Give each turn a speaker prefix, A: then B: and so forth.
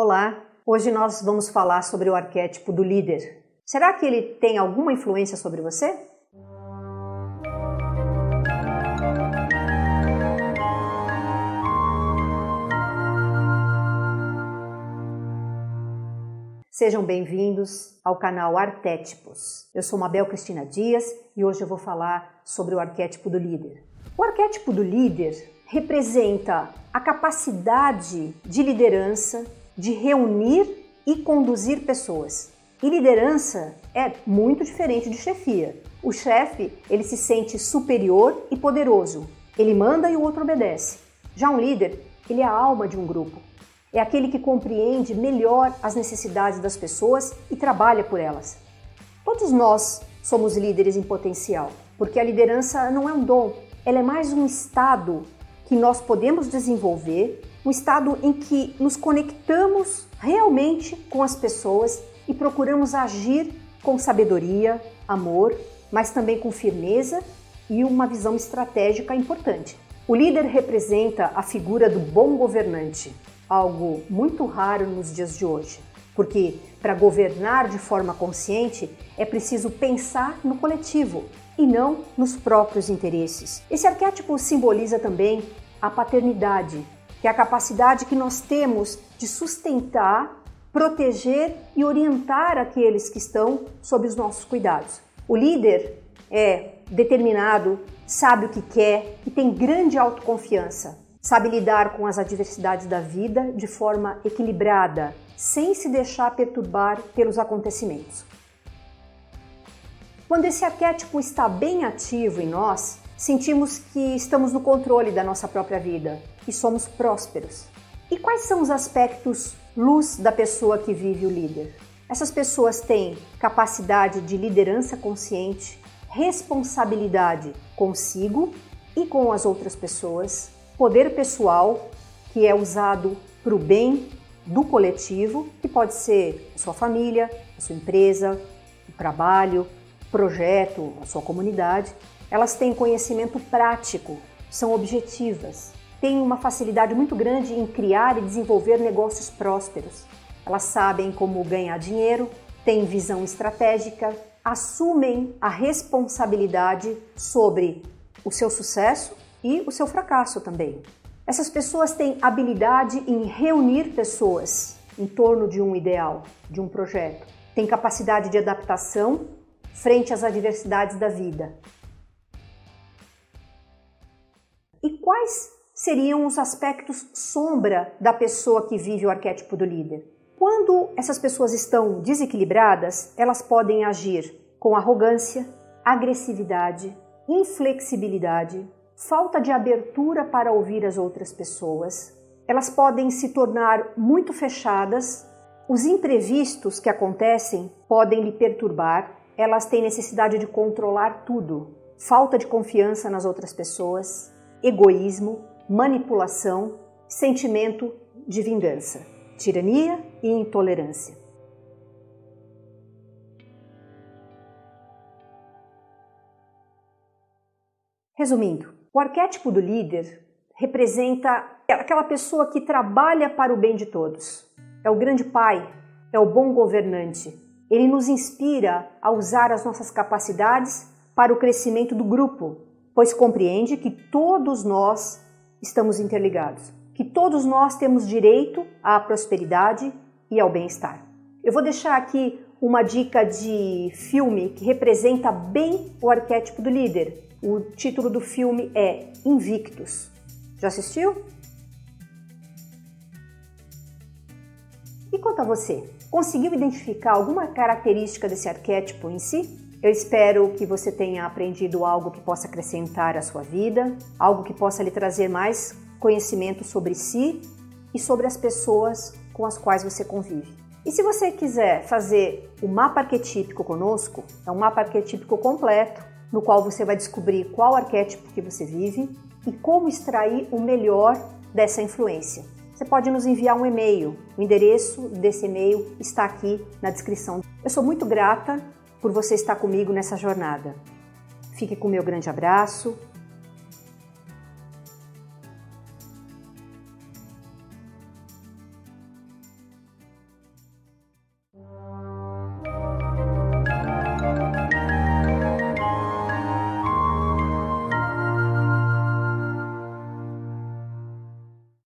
A: Olá, hoje nós vamos falar sobre o arquétipo do líder. Será que ele tem alguma influência sobre você? Sejam bem-vindos ao canal Arquétipos. Eu sou Mabel Cristina Dias e hoje eu vou falar sobre o arquétipo do líder. O arquétipo do líder representa a capacidade de liderança, de reunir e conduzir pessoas. E liderança é muito diferente de chefia. O chefe, ele se sente superior e poderoso. Ele manda e o outro obedece. Já um líder, ele é a alma de um grupo. É aquele que compreende melhor as necessidades das pessoas e trabalha por elas. Todos nós somos líderes em potencial, porque a liderança não é um dom, ela é mais um estado que nós podemos desenvolver um estado em que nos conectamos realmente com as pessoas e procuramos agir com sabedoria, amor, mas também com firmeza e uma visão estratégica importante. O líder representa a figura do bom governante, algo muito raro nos dias de hoje, porque para governar de forma consciente é preciso pensar no coletivo e não nos próprios interesses. Esse arquétipo simboliza também a paternidade, que é a capacidade que nós temos de sustentar, proteger e orientar aqueles que estão sob os nossos cuidados. O líder é determinado, sabe o que quer e tem grande autoconfiança. Sabe lidar com as adversidades da vida de forma equilibrada, sem se deixar perturbar pelos acontecimentos. Quando esse arquétipo está bem ativo em nós, sentimos que estamos no controle da nossa própria vida e somos prósperos. E quais são os aspectos luz da pessoa que vive o líder? Essas pessoas têm capacidade de liderança consciente, responsabilidade consigo e com as outras pessoas, poder pessoal que é usado para o bem do coletivo, que pode ser a sua família, a sua empresa, o trabalho, projeto, a sua comunidade, elas têm conhecimento prático, são objetivas, têm uma facilidade muito grande em criar e desenvolver negócios prósperos. Elas sabem como ganhar dinheiro, têm visão estratégica, assumem a responsabilidade sobre o seu sucesso e o seu fracasso também. Essas pessoas têm habilidade em reunir pessoas em torno de um ideal, de um projeto. Têm capacidade de adaptação frente às adversidades da vida. E quais seriam os aspectos sombra da pessoa que vive o arquétipo do líder? Quando essas pessoas estão desequilibradas, elas podem agir com arrogância, agressividade, inflexibilidade, falta de abertura para ouvir as outras pessoas. Elas podem se tornar muito fechadas, os imprevistos que acontecem podem lhe perturbar, elas têm necessidade de controlar tudo, falta de confiança nas outras pessoas, egoísmo, manipulação, sentimento de vingança, tirania e intolerância. Resumindo, o arquétipo do líder representa aquela pessoa que trabalha para o bem de todos. É o grande pai, é o bom governante. Ele nos inspira a usar as nossas capacidades para o crescimento do grupo, pois compreende que todos nós estamos interligados, que todos nós temos direito à prosperidade e ao bem-estar. Eu vou deixar aqui uma dica de filme que representa bem o arquétipo do líder. O título do filme é Invictus. Já assistiu? E quanto a você? Conseguiu identificar alguma característica desse arquétipo em si? Eu espero que você tenha aprendido algo que possa acrescentar à sua vida, algo que possa lhe trazer mais conhecimento sobre si e sobre as pessoas com as quais você convive. E se você quiser fazer o mapa arquetípico conosco, é um mapa arquetípico completo, no qual você vai descobrir qual arquétipo que você vive e como extrair o melhor dessa influência. Você pode nos enviar um e-mail. O endereço desse e-mail está aqui na descrição. Eu sou muito grata por você estar comigo nessa jornada. Fique com meu grande abraço